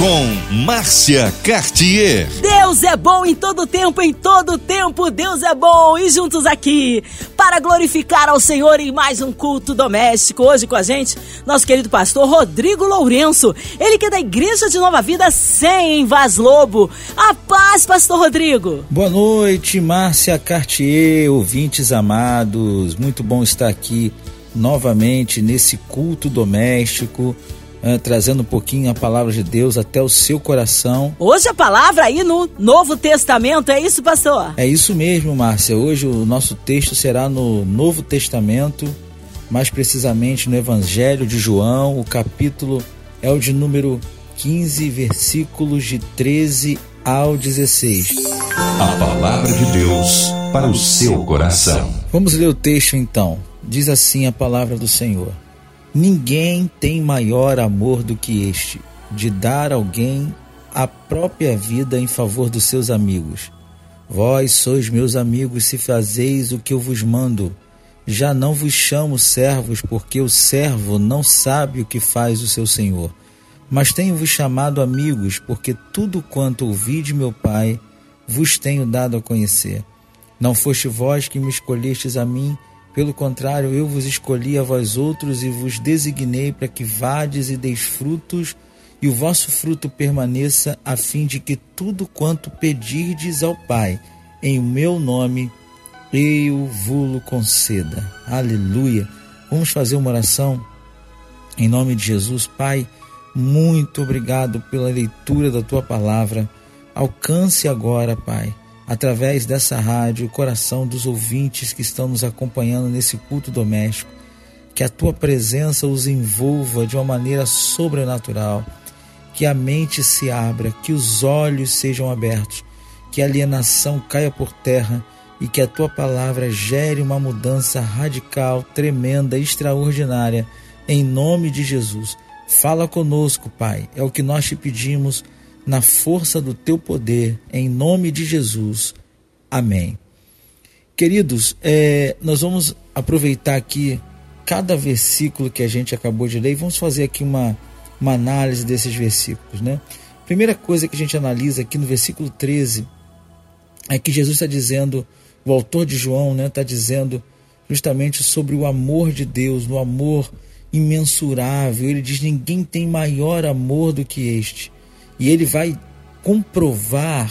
com Márcia Cartier. Deus é bom em todo tempo, em todo tempo Deus é bom. E juntos aqui para glorificar ao Senhor em mais um culto doméstico. Hoje com a gente, nosso querido pastor Rodrigo Lourenço. Ele que é da Igreja de Nova Vida 100 em Vaz Lobo. A paz, pastor Rodrigo. Boa noite, Márcia Cartier, ouvintes amados. Muito bom estar aqui novamente nesse culto doméstico Uh, trazendo um pouquinho a palavra de Deus até o seu coração. Hoje a palavra aí no Novo Testamento, é isso, pastor? É isso mesmo, Márcia. Hoje o nosso texto será no Novo Testamento, mais precisamente no Evangelho de João, o capítulo é o de número 15, versículos de 13 ao 16. A palavra de Deus para o seu coração. Vamos ler o texto então. Diz assim a palavra do Senhor. Ninguém tem maior amor do que este, de dar alguém a própria vida em favor dos seus amigos. Vós sois meus amigos se fazeis o que eu vos mando. Já não vos chamo servos, porque o servo não sabe o que faz o seu senhor. Mas tenho-vos chamado amigos, porque tudo quanto ouvi de meu Pai vos tenho dado a conhecer. Não foste vós que me escolhestes a mim, pelo contrário, eu vos escolhi a vós outros e vos designei para que vades e deis frutos, e o vosso fruto permaneça, a fim de que tudo quanto pedirdes ao Pai, em meu nome, eu vos conceda. Aleluia. Vamos fazer uma oração em nome de Jesus, Pai. Muito obrigado pela leitura da tua palavra. Alcance agora, Pai através dessa rádio, o coração dos ouvintes que estão nos acompanhando nesse culto doméstico. Que a tua presença os envolva de uma maneira sobrenatural. Que a mente se abra, que os olhos sejam abertos, que a alienação caia por terra e que a tua palavra gere uma mudança radical, tremenda, extraordinária, em nome de Jesus. Fala conosco, Pai, é o que nós te pedimos na força do teu poder, em nome de Jesus. Amém. Queridos, é, nós vamos aproveitar aqui cada versículo que a gente acabou de ler e vamos fazer aqui uma, uma análise desses versículos. Né? Primeira coisa que a gente analisa aqui no versículo 13 é que Jesus está dizendo, o autor de João está né, dizendo justamente sobre o amor de Deus, no amor imensurável. Ele diz: ninguém tem maior amor do que este e ele vai comprovar,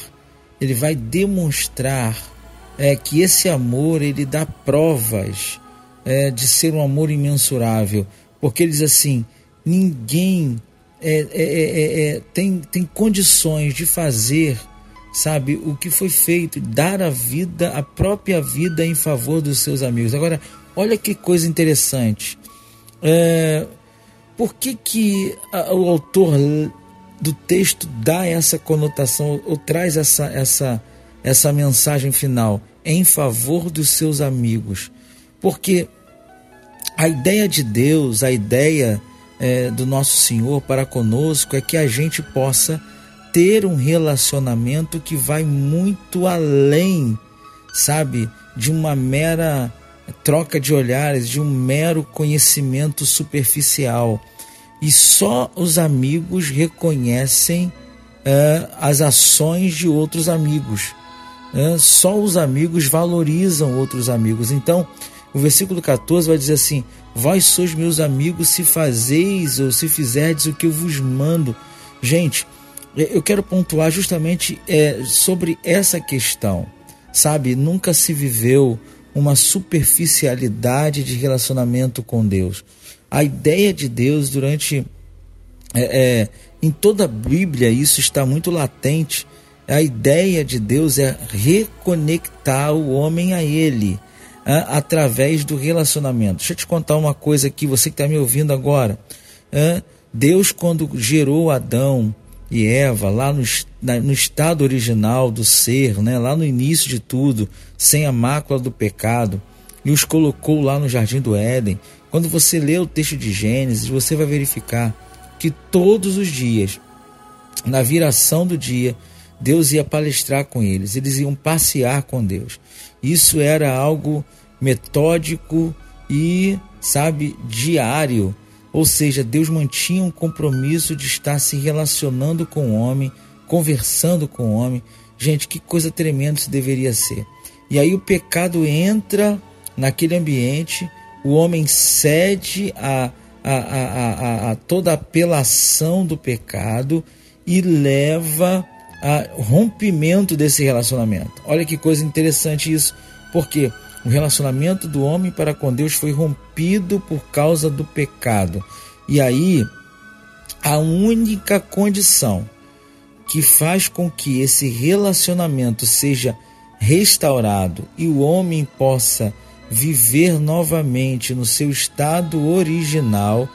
ele vai demonstrar é, que esse amor ele dá provas é, de ser um amor imensurável, porque ele diz assim: ninguém é, é, é, é, tem, tem condições de fazer, sabe, o que foi feito, dar a vida, a própria vida em favor dos seus amigos. Agora, olha que coisa interessante. por que, que o autor do texto dá essa conotação ou traz essa, essa, essa mensagem final em favor dos seus amigos. Porque a ideia de Deus, a ideia é, do nosso Senhor para conosco é que a gente possa ter um relacionamento que vai muito além, sabe, de uma mera troca de olhares, de um mero conhecimento superficial e só os amigos reconhecem é, as ações de outros amigos. É, só os amigos valorizam outros amigos. Então, o versículo 14 vai dizer assim: Vós sois meus amigos se fazeis ou se fizerdes o que eu vos mando. Gente, eu quero pontuar justamente é, sobre essa questão. Sabe, nunca se viveu uma superficialidade de relacionamento com Deus a ideia de Deus durante é, é, em toda a Bíblia isso está muito latente. A ideia de Deus é reconectar o homem a Ele é, através do relacionamento. Deixa eu te contar uma coisa aqui, você que está me ouvindo agora. É, Deus, quando gerou Adão e Eva lá no, na, no estado original do ser, né, lá no início de tudo, sem a mácula do pecado, e os colocou lá no jardim do Éden, quando você lê o texto de Gênesis, você vai verificar que todos os dias, na viração do dia, Deus ia palestrar com eles, eles iam passear com Deus. Isso era algo metódico e, sabe, diário. Ou seja, Deus mantinha um compromisso de estar se relacionando com o homem, conversando com o homem. Gente, que coisa tremenda isso deveria ser. E aí o pecado entra naquele ambiente, o homem cede a, a, a, a, toda apelação do pecado e leva a rompimento desse relacionamento. Olha que coisa interessante isso, porque o relacionamento do homem para com Deus foi rompido por causa do pecado. E aí, a única condição que faz com que esse relacionamento seja restaurado e o homem possa viver novamente no seu estado original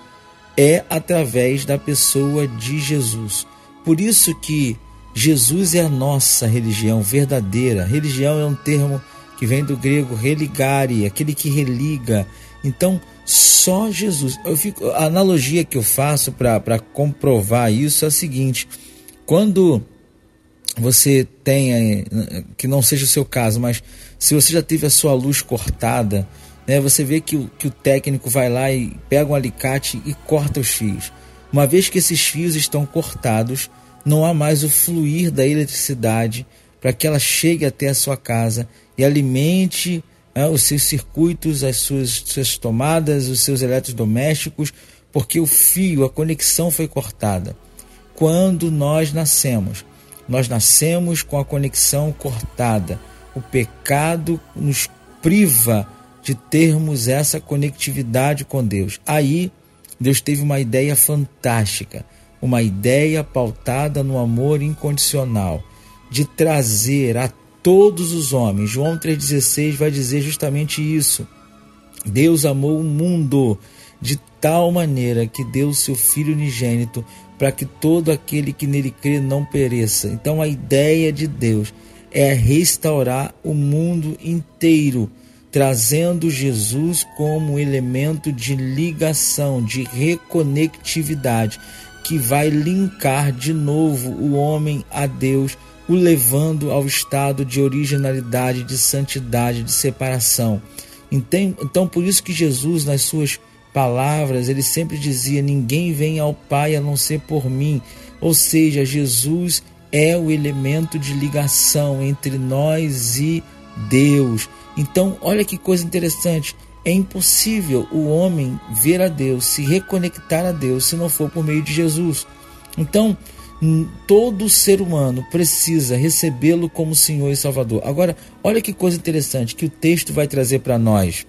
é através da pessoa de Jesus. Por isso que Jesus é a nossa religião verdadeira. Religião é um termo que vem do grego religare, aquele que religa. Então, só Jesus. Eu fico, a analogia que eu faço para comprovar isso é a seguinte: quando você tem, que não seja o seu caso, mas se você já teve a sua luz cortada, né, você vê que o, que o técnico vai lá e pega um alicate e corta os fios. Uma vez que esses fios estão cortados, não há mais o fluir da eletricidade para que ela chegue até a sua casa e alimente né, os seus circuitos, as suas, suas tomadas, os seus eletrodomésticos, porque o fio, a conexão foi cortada. Quando nós nascemos, nós nascemos com a conexão cortada. O pecado nos priva de termos essa conectividade com Deus. Aí, Deus teve uma ideia fantástica uma ideia pautada no amor incondicional, de trazer a todos os homens. João 3,16 vai dizer justamente isso. Deus amou o mundo de tal maneira que deu o seu Filho unigênito para que todo aquele que nele crê não pereça. Então a ideia de Deus é restaurar o mundo inteiro, trazendo Jesus como elemento de ligação, de reconectividade que vai linkar de novo o homem a Deus, o levando ao estado de originalidade, de santidade, de separação. Então, então por isso que Jesus, nas suas palavras, ele sempre dizia: Ninguém vem ao Pai a não ser por mim. Ou seja, Jesus é o elemento de ligação entre nós e Deus. Então, olha que coisa interessante. É impossível o homem ver a Deus, se reconectar a Deus, se não for por meio de Jesus. Então, todo ser humano precisa recebê-lo como Senhor e Salvador. Agora, olha que coisa interessante que o texto vai trazer para nós.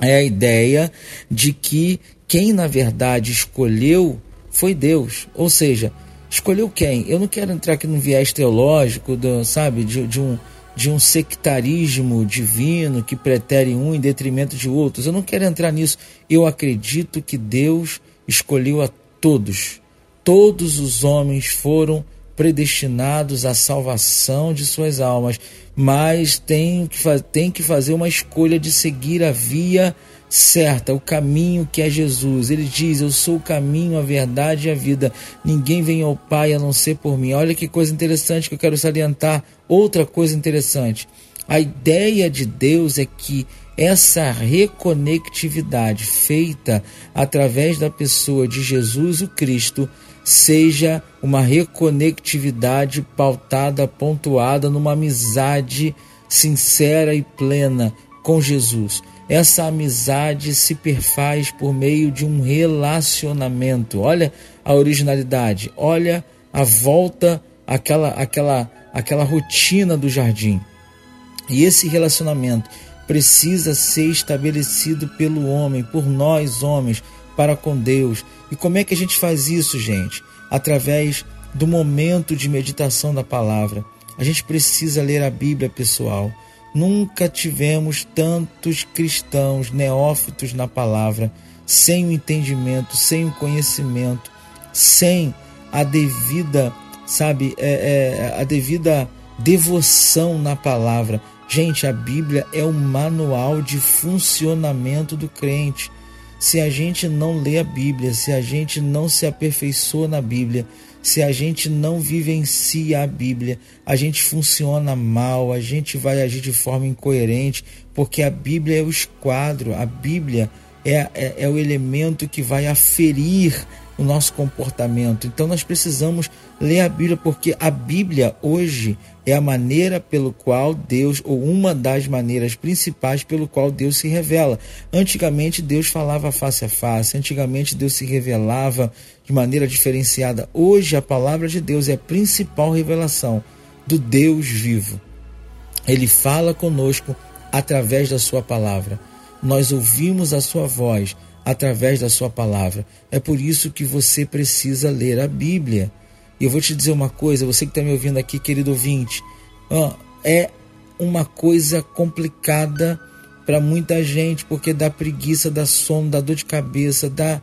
É a ideia de que quem na verdade escolheu foi Deus. Ou seja, escolheu quem? Eu não quero entrar aqui num viés teológico, do, sabe, de, de um de um sectarismo divino que pretere um em detrimento de outros. Eu não quero entrar nisso. Eu acredito que Deus escolheu a todos. Todos os homens foram predestinados à salvação de suas almas, mas tem que, tem que fazer uma escolha de seguir a via certa, o caminho que é Jesus. Ele diz: Eu sou o caminho, a verdade e a vida. Ninguém vem ao Pai a não ser por mim. Olha que coisa interessante que eu quero salientar. Outra coisa interessante. A ideia de Deus é que essa reconectividade feita através da pessoa de Jesus o Cristo seja uma reconectividade pautada, pontuada numa amizade sincera e plena com Jesus. Essa amizade se perfaz por meio de um relacionamento. Olha a originalidade, olha a volta àquela, àquela, àquela rotina do jardim. E esse relacionamento precisa ser estabelecido pelo homem, por nós homens, para com Deus. E como é que a gente faz isso, gente? Através do momento de meditação da palavra. A gente precisa ler a Bíblia pessoal. Nunca tivemos tantos cristãos neófitos na palavra, sem o entendimento, sem o conhecimento, sem a devida, sabe, é, é, a devida devoção na palavra. Gente, a Bíblia é o manual de funcionamento do crente. Se a gente não lê a Bíblia, se a gente não se aperfeiçoa na Bíblia, se a gente não vivencia a Bíblia, a gente funciona mal, a gente vai agir de forma incoerente, porque a Bíblia é o esquadro, a Bíblia é, é, é o elemento que vai aferir o nosso comportamento. Então nós precisamos ler a Bíblia, porque a Bíblia hoje é a maneira pelo qual Deus, ou uma das maneiras principais pelo qual Deus se revela. Antigamente Deus falava face a face, antigamente Deus se revelava de maneira diferenciada. Hoje a palavra de Deus é a principal revelação do Deus vivo. Ele fala conosco através da sua palavra. Nós ouvimos a sua voz através da sua palavra. É por isso que você precisa ler a Bíblia. E eu vou te dizer uma coisa, você que está me ouvindo aqui, querido ouvinte, é uma coisa complicada para muita gente, porque dá preguiça, dá sono, dá dor de cabeça, dá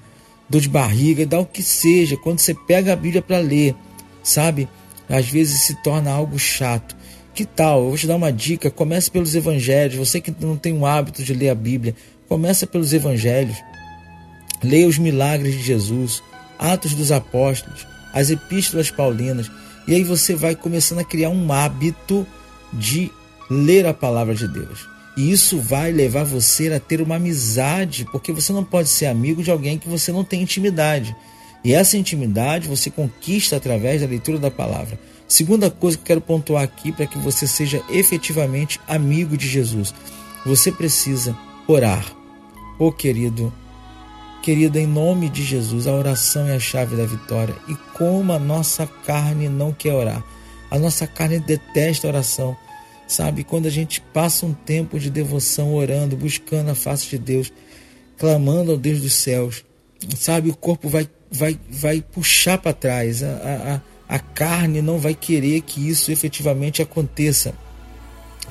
dor de barriga, dá o que seja. Quando você pega a Bíblia para ler, sabe? Às vezes se torna algo chato. Que tal? Eu vou te dar uma dica. Comece pelos evangelhos. Você que não tem o hábito de ler a Bíblia, comece pelos evangelhos. Leia os milagres de Jesus, Atos dos Apóstolos, as epístolas paulinas, e aí você vai começando a criar um hábito de ler a palavra de Deus. E isso vai levar você a ter uma amizade, porque você não pode ser amigo de alguém que você não tem intimidade. E essa intimidade você conquista através da leitura da palavra. Segunda coisa que eu quero pontuar aqui para que você seja efetivamente amigo de Jesus. Você precisa orar. Ô oh, querido, Querida, em nome de Jesus, a oração é a chave da vitória. E como a nossa carne não quer orar, a nossa carne detesta a oração. Sabe, quando a gente passa um tempo de devoção orando, buscando a face de Deus, clamando ao Deus dos céus, sabe, o corpo vai, vai, vai puxar para trás, a, a, a carne não vai querer que isso efetivamente aconteça.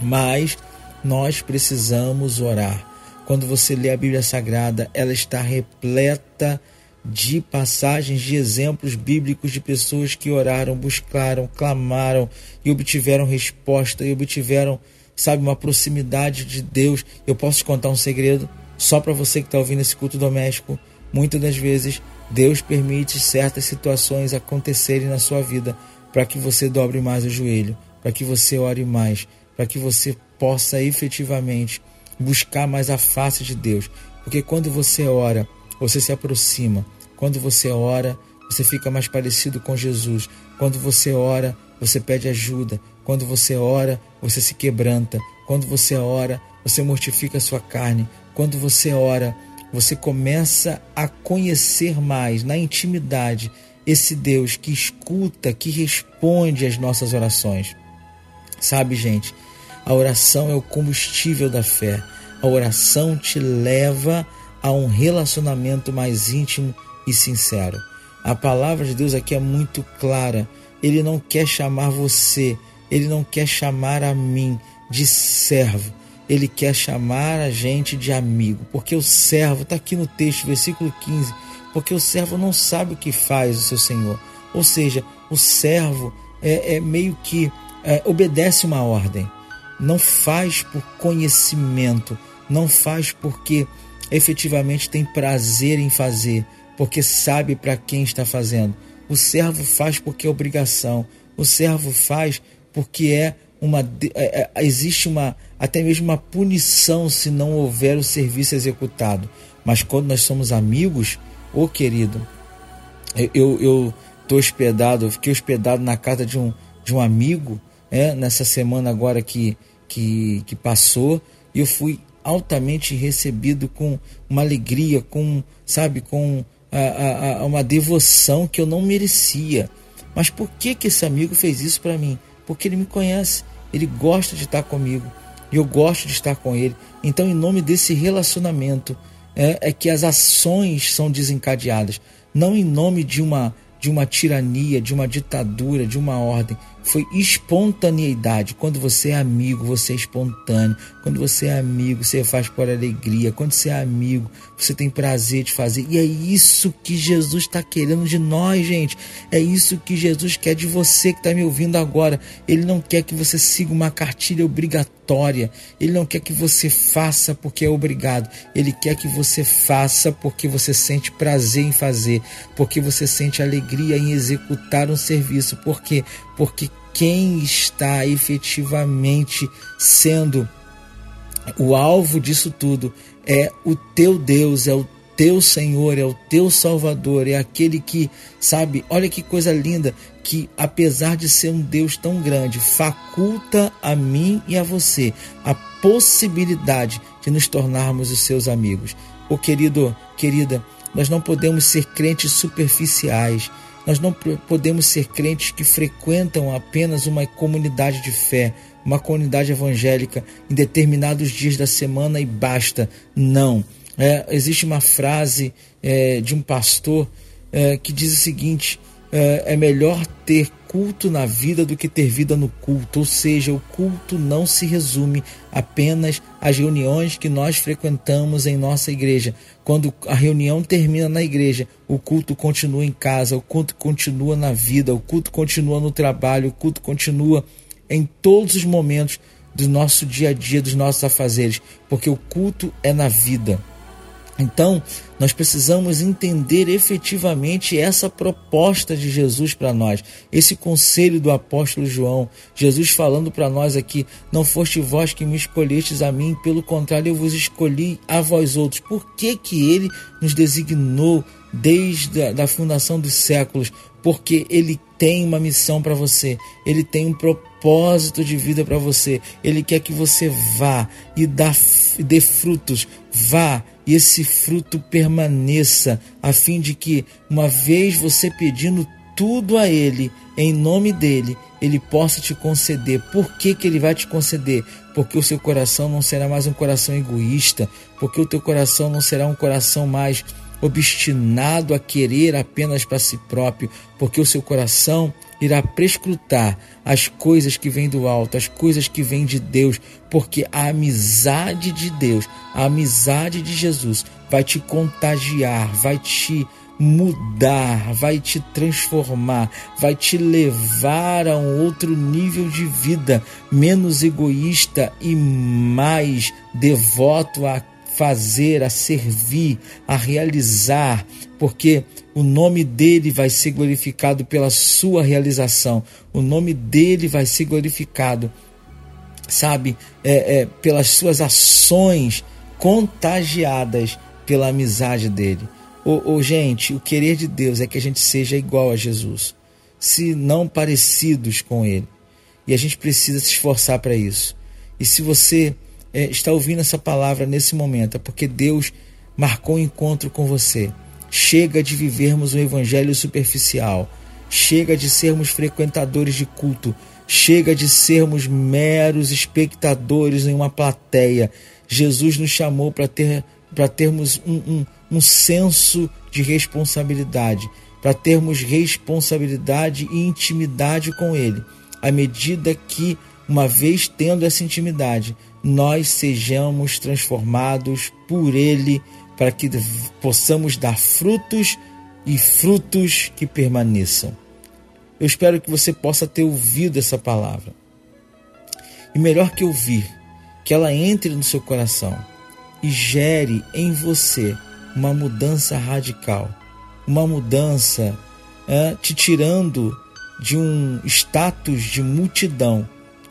Mas nós precisamos orar quando você lê a Bíblia Sagrada, ela está repleta de passagens, de exemplos bíblicos de pessoas que oraram, buscaram, clamaram e obtiveram resposta e obtiveram, sabe, uma proximidade de Deus. Eu posso te contar um segredo só para você que está ouvindo esse culto doméstico. Muitas das vezes, Deus permite certas situações acontecerem na sua vida para que você dobre mais o joelho, para que você ore mais, para que você possa efetivamente buscar mais a face de Deus. Porque quando você ora, você se aproxima. Quando você ora, você fica mais parecido com Jesus. Quando você ora, você pede ajuda. Quando você ora, você se quebranta. Quando você ora, você mortifica a sua carne. Quando você ora, você começa a conhecer mais na intimidade esse Deus que escuta, que responde às nossas orações. Sabe, gente, a oração é o combustível da fé. A oração te leva a um relacionamento mais íntimo e sincero. A palavra de Deus aqui é muito clara. Ele não quer chamar você, ele não quer chamar a mim de servo. Ele quer chamar a gente de amigo, porque o servo, está aqui no texto, versículo 15, porque o servo não sabe o que faz o seu senhor. Ou seja, o servo é, é meio que é, obedece uma ordem, não faz por conhecimento, não faz porque efetivamente tem prazer em fazer, porque sabe para quem está fazendo. O servo faz porque é obrigação. O servo faz porque é uma é, é, existe uma até mesmo uma punição se não houver o serviço executado. Mas quando nós somos amigos, ô oh, querido, eu eu tô hospedado, eu fiquei hospedado na casa de um de um amigo, é, nessa semana agora que que, que passou, e eu fui altamente recebido com uma alegria, com, sabe, com a, a, uma devoção que eu não merecia. Mas por que, que esse amigo fez isso para mim? Porque ele me conhece, ele gosta de estar comigo e eu gosto de estar com ele. Então, em nome desse relacionamento, é, é que as ações são desencadeadas, não em nome de uma de uma tirania, de uma ditadura, de uma ordem, foi espontaneidade. Quando você é amigo, você é espontâneo. Quando você é amigo, você faz por alegria. Quando você é amigo, você tem prazer de fazer. E é isso que Jesus está querendo de nós, gente. É isso que Jesus quer de você que está me ouvindo agora. Ele não quer que você siga uma cartilha obrigatória. Ele não quer que você faça porque é obrigado. Ele quer que você faça porque você sente prazer em fazer, porque você sente alegria em executar um serviço. Por quê? Porque quem está efetivamente sendo o alvo disso tudo é o teu Deus, é o teu Senhor, é o teu Salvador, é aquele que, sabe, olha que coisa linda, que apesar de ser um Deus tão grande, faculta a mim e a você a possibilidade de nos tornarmos os seus amigos. Ô querido, querida, nós não podemos ser crentes superficiais. Nós não podemos ser crentes que frequentam apenas uma comunidade de fé, uma comunidade evangélica em determinados dias da semana e basta. Não. É, existe uma frase é, de um pastor é, que diz o seguinte: é, é melhor ter culto na vida do que ter vida no culto. Ou seja, o culto não se resume apenas às reuniões que nós frequentamos em nossa igreja. Quando a reunião termina na igreja, o culto continua em casa, o culto continua na vida, o culto continua no trabalho, o culto continua em todos os momentos do nosso dia a dia, dos nossos afazeres, porque o culto é na vida. Então, nós precisamos entender efetivamente essa proposta de Jesus para nós, esse conselho do apóstolo João. Jesus falando para nós aqui: Não foste vós que me escolhestes a mim, pelo contrário, eu vos escolhi a vós outros. Por que, que ele nos designou desde a da fundação dos séculos? Porque ele tem uma missão para você, ele tem um propósito de vida para você, ele quer que você vá e dê frutos, vá e esse fruto permaneça, a fim de que, uma vez você pedindo tudo a Ele, em nome dele, Ele possa te conceder. Por que, que Ele vai te conceder? Porque o seu coração não será mais um coração egoísta, porque o teu coração não será um coração mais obstinado a querer apenas para si próprio, porque o seu coração irá prescrutar as coisas que vêm do alto, as coisas que vêm de Deus, porque a amizade de Deus, a amizade de Jesus vai te contagiar, vai te mudar, vai te transformar, vai te levar a um outro nível de vida, menos egoísta e mais devoto a fazer, a servir, a realizar, porque o nome dele vai ser glorificado pela sua realização, o nome dele vai ser glorificado, sabe, é, é, pelas suas ações contagiadas pela amizade dele. Ô, gente, o querer de Deus é que a gente seja igual a Jesus, se não parecidos com ele. E a gente precisa se esforçar para isso. E se você é, está ouvindo essa palavra nesse momento, é porque Deus marcou um encontro com você. Chega de vivermos um evangelho superficial. Chega de sermos frequentadores de culto. Chega de sermos meros espectadores em uma plateia. Jesus nos chamou para ter, termos um, um, um senso de responsabilidade, para termos responsabilidade e intimidade com Ele. À medida que, uma vez tendo essa intimidade, nós sejamos transformados por Ele, para que possamos dar frutos e frutos que permaneçam. Eu espero que você possa ter ouvido essa palavra. E melhor que ouvir, que ela entre no seu coração e gere em você uma mudança radical, uma mudança é, te tirando de um status de multidão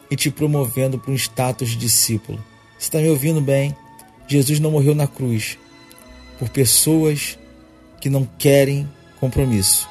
e te promovendo para um status de discípulo. Você está me ouvindo bem? Jesus não morreu na cruz por pessoas que não querem compromisso.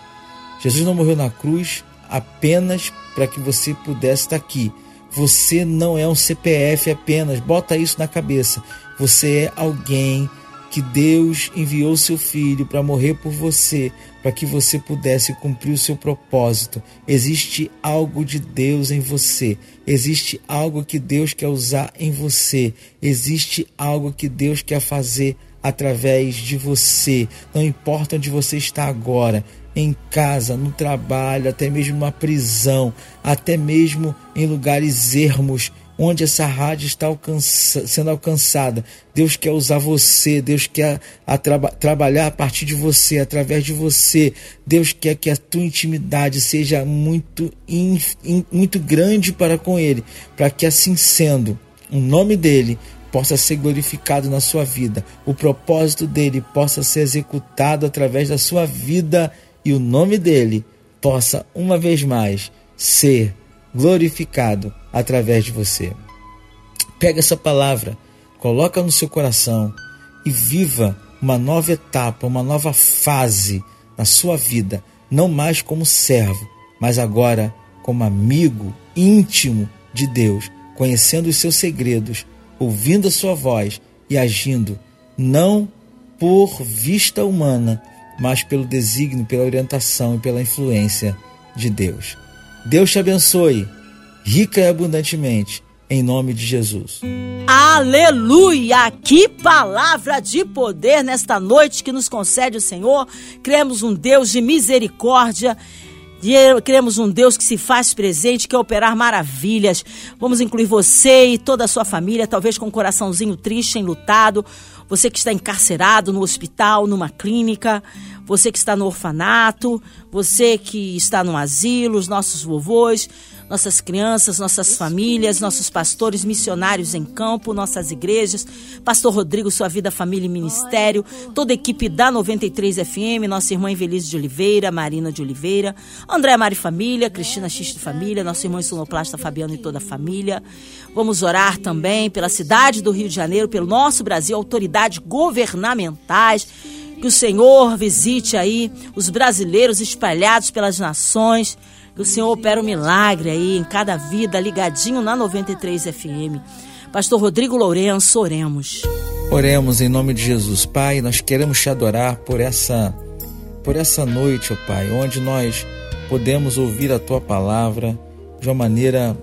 Jesus não morreu na cruz apenas para que você pudesse estar aqui. Você não é um CPF apenas, bota isso na cabeça. Você é alguém que Deus enviou seu filho para morrer por você, para que você pudesse cumprir o seu propósito. Existe algo de Deus em você, existe algo que Deus quer usar em você, existe algo que Deus quer fazer através de você. Não importa onde você está agora, em casa, no trabalho, até mesmo numa prisão, até mesmo em lugares ermos, onde essa rádio está alcança, sendo alcançada. Deus quer usar você, Deus quer a traba, trabalhar a partir de você, através de você. Deus quer que a tua intimidade seja muito, in, in, muito grande para com Ele, para que assim sendo, o nome dele possa ser glorificado na sua vida, o propósito dele possa ser executado através da sua vida e o nome dele possa uma vez mais ser glorificado através de você. Pega essa palavra, coloca no seu coração e viva uma nova etapa, uma nova fase na sua vida, não mais como servo, mas agora como amigo íntimo de Deus, conhecendo os seus segredos, ouvindo a sua voz e agindo não por vista humana, mas pelo desígnio, pela orientação e pela influência de Deus. Deus te abençoe, rica e abundantemente, em nome de Jesus. Aleluia! Que palavra de poder nesta noite que nos concede o Senhor. Cremos um Deus de misericórdia. Queremos um Deus que se faz presente, que operar maravilhas. Vamos incluir você e toda a sua família, talvez com um coraçãozinho triste, enlutado. Você que está encarcerado no hospital, numa clínica você que está no orfanato, você que está no asilo, os nossos vovôs, nossas crianças, nossas famílias, nossos pastores missionários em campo, nossas igrejas, Pastor Rodrigo, sua vida, família e ministério, toda a equipe da 93 FM, nossa irmã Invelise de Oliveira, Marina de Oliveira, André Mari Família, Cristina X de Família, nosso irmão Sonoplasta Fabiano e toda a família. Vamos orar também pela cidade do Rio de Janeiro, pelo nosso Brasil, autoridades governamentais. Que o Senhor visite aí os brasileiros espalhados pelas nações. Que o Senhor opera um milagre aí em cada vida, ligadinho na 93 FM. Pastor Rodrigo Lourenço, oremos. Oremos em nome de Jesus. Pai, nós queremos te adorar por essa por essa noite, ó Pai, onde nós podemos ouvir a tua palavra de uma maneira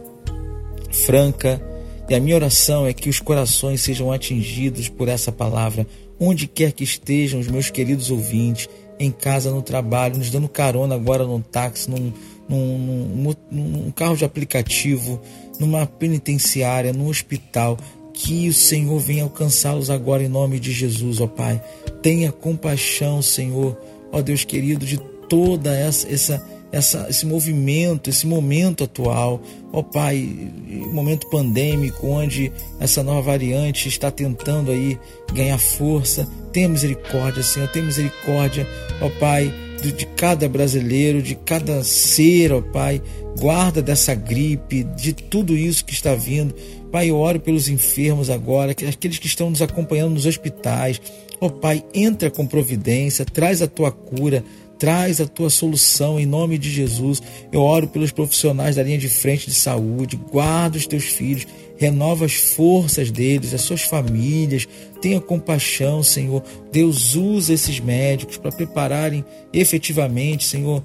franca. E a minha oração é que os corações sejam atingidos por essa palavra onde quer que estejam os meus queridos ouvintes, em casa, no trabalho, nos dando carona agora num táxi, num, num, num, carro de aplicativo, numa penitenciária, num hospital. Que o Senhor venha alcançá-los agora em nome de Jesus, ó Pai. Tenha compaixão, Senhor, ó Deus querido, de toda essa, essa essa, esse movimento, esse momento atual, ó Pai, momento pandêmico, onde essa nova variante está tentando aí ganhar força. Tenha misericórdia, Senhor, tenha misericórdia, ó Pai, de, de cada brasileiro, de cada ser, ó Pai, guarda dessa gripe, de tudo isso que está vindo. Pai, eu oro pelos enfermos agora, aqueles que estão nos acompanhando nos hospitais. Ó Pai, entra com providência, traz a tua cura, Traz a tua solução em nome de Jesus. Eu oro pelos profissionais da linha de frente de saúde. Guarda os teus filhos. Renova as forças deles, as suas famílias. Tenha compaixão, Senhor. Deus usa esses médicos para prepararem efetivamente, Senhor,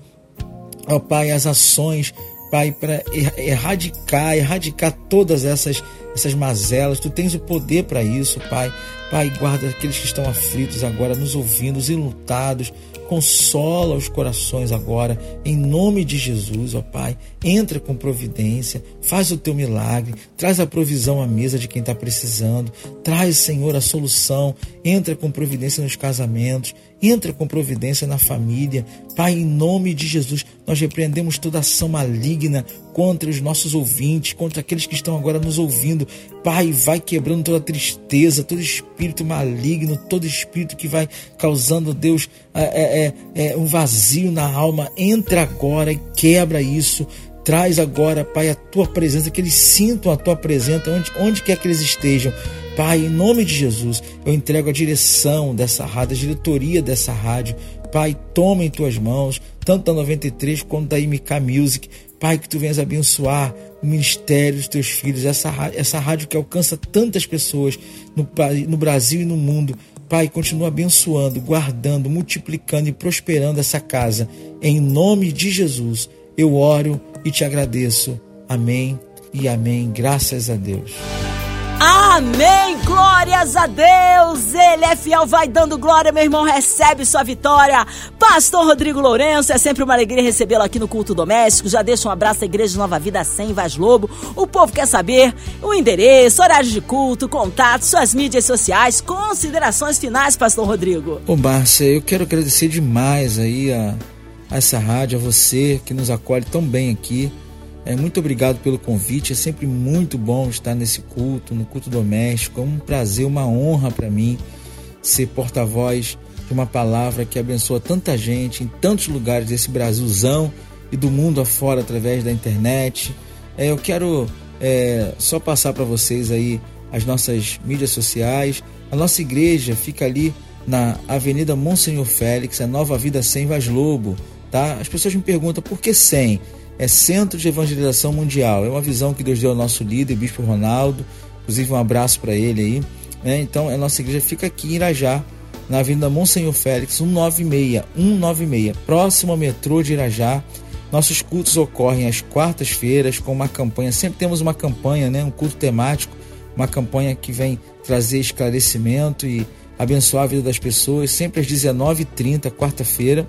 ó Pai, as ações, Pai, para erradicar, erradicar todas essas essas mazelas. Tu tens o poder para isso, Pai. Pai, guarda aqueles que estão aflitos agora, nos ouvindo, os enlutados. Consola os corações agora, em nome de Jesus, ó Pai. Entra com providência, faz o teu milagre, traz a provisão à mesa de quem está precisando, traz, Senhor, a solução. Entra com providência nos casamentos, entra com providência na família. Pai, em nome de Jesus, nós repreendemos toda ação maligna contra os nossos ouvintes, contra aqueles que estão agora nos ouvindo. Pai, vai quebrando toda tristeza, todo espírito maligno, todo espírito que vai causando, Deus, é, é, é, um vazio na alma. Entra agora e quebra isso. Traz agora, Pai, a tua presença, que eles sintam a tua presença onde, onde quer que eles estejam. Pai, em nome de Jesus, eu entrego a direção dessa rádio, a diretoria dessa rádio. Pai, toma em tuas mãos, tanto da 93 quanto da MK Music. Pai, que tu venhas abençoar o ministério dos teus filhos, essa, essa rádio que alcança tantas pessoas no, no Brasil e no mundo. Pai, continua abençoando, guardando, multiplicando e prosperando essa casa. Em nome de Jesus, eu oro e te agradeço. Amém e amém. Graças a Deus. Amém! Glórias a Deus! Ele é fiel, vai dando glória, meu irmão, recebe sua vitória. Pastor Rodrigo Lourenço, é sempre uma alegria recebê-lo aqui no Culto Doméstico. Já deixa um abraço à Igreja Nova Vida 100 Vaz Lobo. O povo quer saber o endereço, horários de culto, contatos, suas mídias sociais, considerações finais, Pastor Rodrigo. Ô, Márcia, eu quero agradecer demais aí a, a essa rádio, a você que nos acolhe tão bem aqui. É, muito obrigado pelo convite. É sempre muito bom estar nesse culto, no culto doméstico. É um prazer, uma honra para mim ser porta-voz de uma palavra que abençoa tanta gente em tantos lugares desse Brasilzão e do mundo afora através da internet. É, eu quero é, só passar para vocês aí as nossas mídias sociais. A nossa igreja fica ali na Avenida Monsenhor Félix, a Nova Vida Sem Vaz Lobo. Tá? As pessoas me perguntam por que 100? É Centro de Evangelização Mundial. É uma visão que Deus deu ao nosso líder, Bispo Ronaldo. Inclusive, um abraço para ele aí. Né? Então, a nossa igreja fica aqui em Irajá, na Avenida Monsenhor Félix, 196, 196, próximo ao metrô de Irajá. Nossos cultos ocorrem às quartas-feiras com uma campanha. Sempre temos uma campanha, né? um culto temático, uma campanha que vem trazer esclarecimento e abençoar a vida das pessoas, sempre às 19h30, quarta-feira.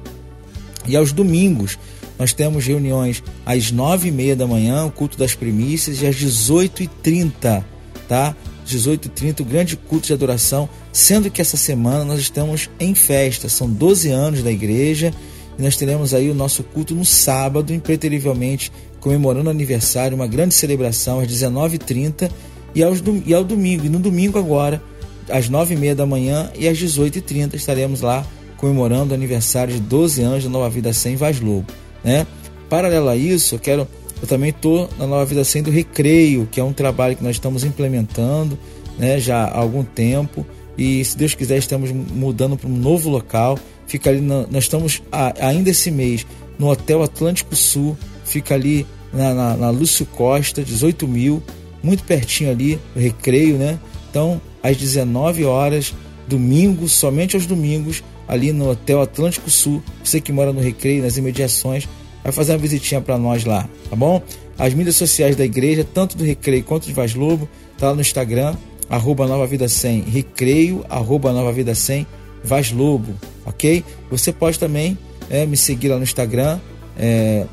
E aos domingos, nós temos reuniões às nove e meia da manhã, o culto das primícias, e às 18h30, tá? 18h30, o grande culto de adoração, sendo que essa semana nós estamos em festa, são 12 anos da igreja, e nós teremos aí o nosso culto no sábado, impreterivelmente, comemorando o aniversário, uma grande celebração às 19h30 e, aos, e ao domingo, e no domingo agora, às 9h30 da manhã e às 18h30 estaremos lá comemorando o aniversário de 12 anos da Nova Vida Sem Vaz Lobo né? Paralelo a isso, eu quero eu também estou na Nova Vida Sem do Recreio, que é um trabalho que nós estamos implementando né, já há algum tempo. E se Deus quiser, estamos mudando para um novo local. Fica ali, na, nós estamos ainda esse mês no Hotel Atlântico Sul, fica ali na, na, na Lúcio Costa, 18 mil, muito pertinho ali, do Recreio, né? Então, às 19 horas, domingo, somente aos domingos, ali no Hotel Atlântico Sul. Você que mora no Recreio, nas imediações, vai fazer uma visitinha para nós lá, tá bom? As mídias sociais da igreja, tanto do Recreio quanto de Vaz Lobo, tá lá no Instagram, arroba Nova Vida 100, Recreio, arroba Nova Vida 100, Vaz Lobo, ok? Você pode também é, me seguir lá no Instagram, é,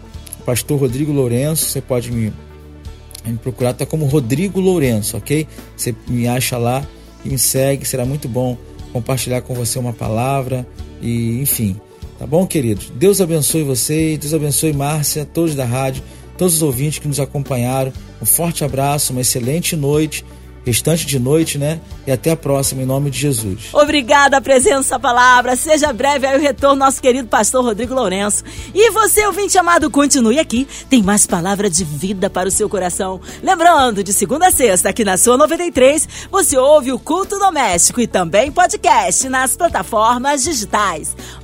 Pastor Rodrigo Lourenço, você pode me, me procurar, tá como Rodrigo Lourenço, ok? Você me acha lá e me segue, será muito bom compartilhar com você uma palavra e enfim. Tá bom, queridos? Deus abençoe vocês, Deus abençoe Márcia, todos da rádio, todos os ouvintes que nos acompanharam. Um forte abraço, uma excelente noite restante de noite, né? E até a próxima, em nome de Jesus. Obrigada presença, palavra. Seja breve aí o retorno, nosso querido pastor Rodrigo Lourenço. E você, ouvinte amado, continue aqui. Tem mais palavra de vida para o seu coração. Lembrando, de segunda a sexta, aqui na sua 93, você ouve o Culto Doméstico e também podcast nas plataformas digitais.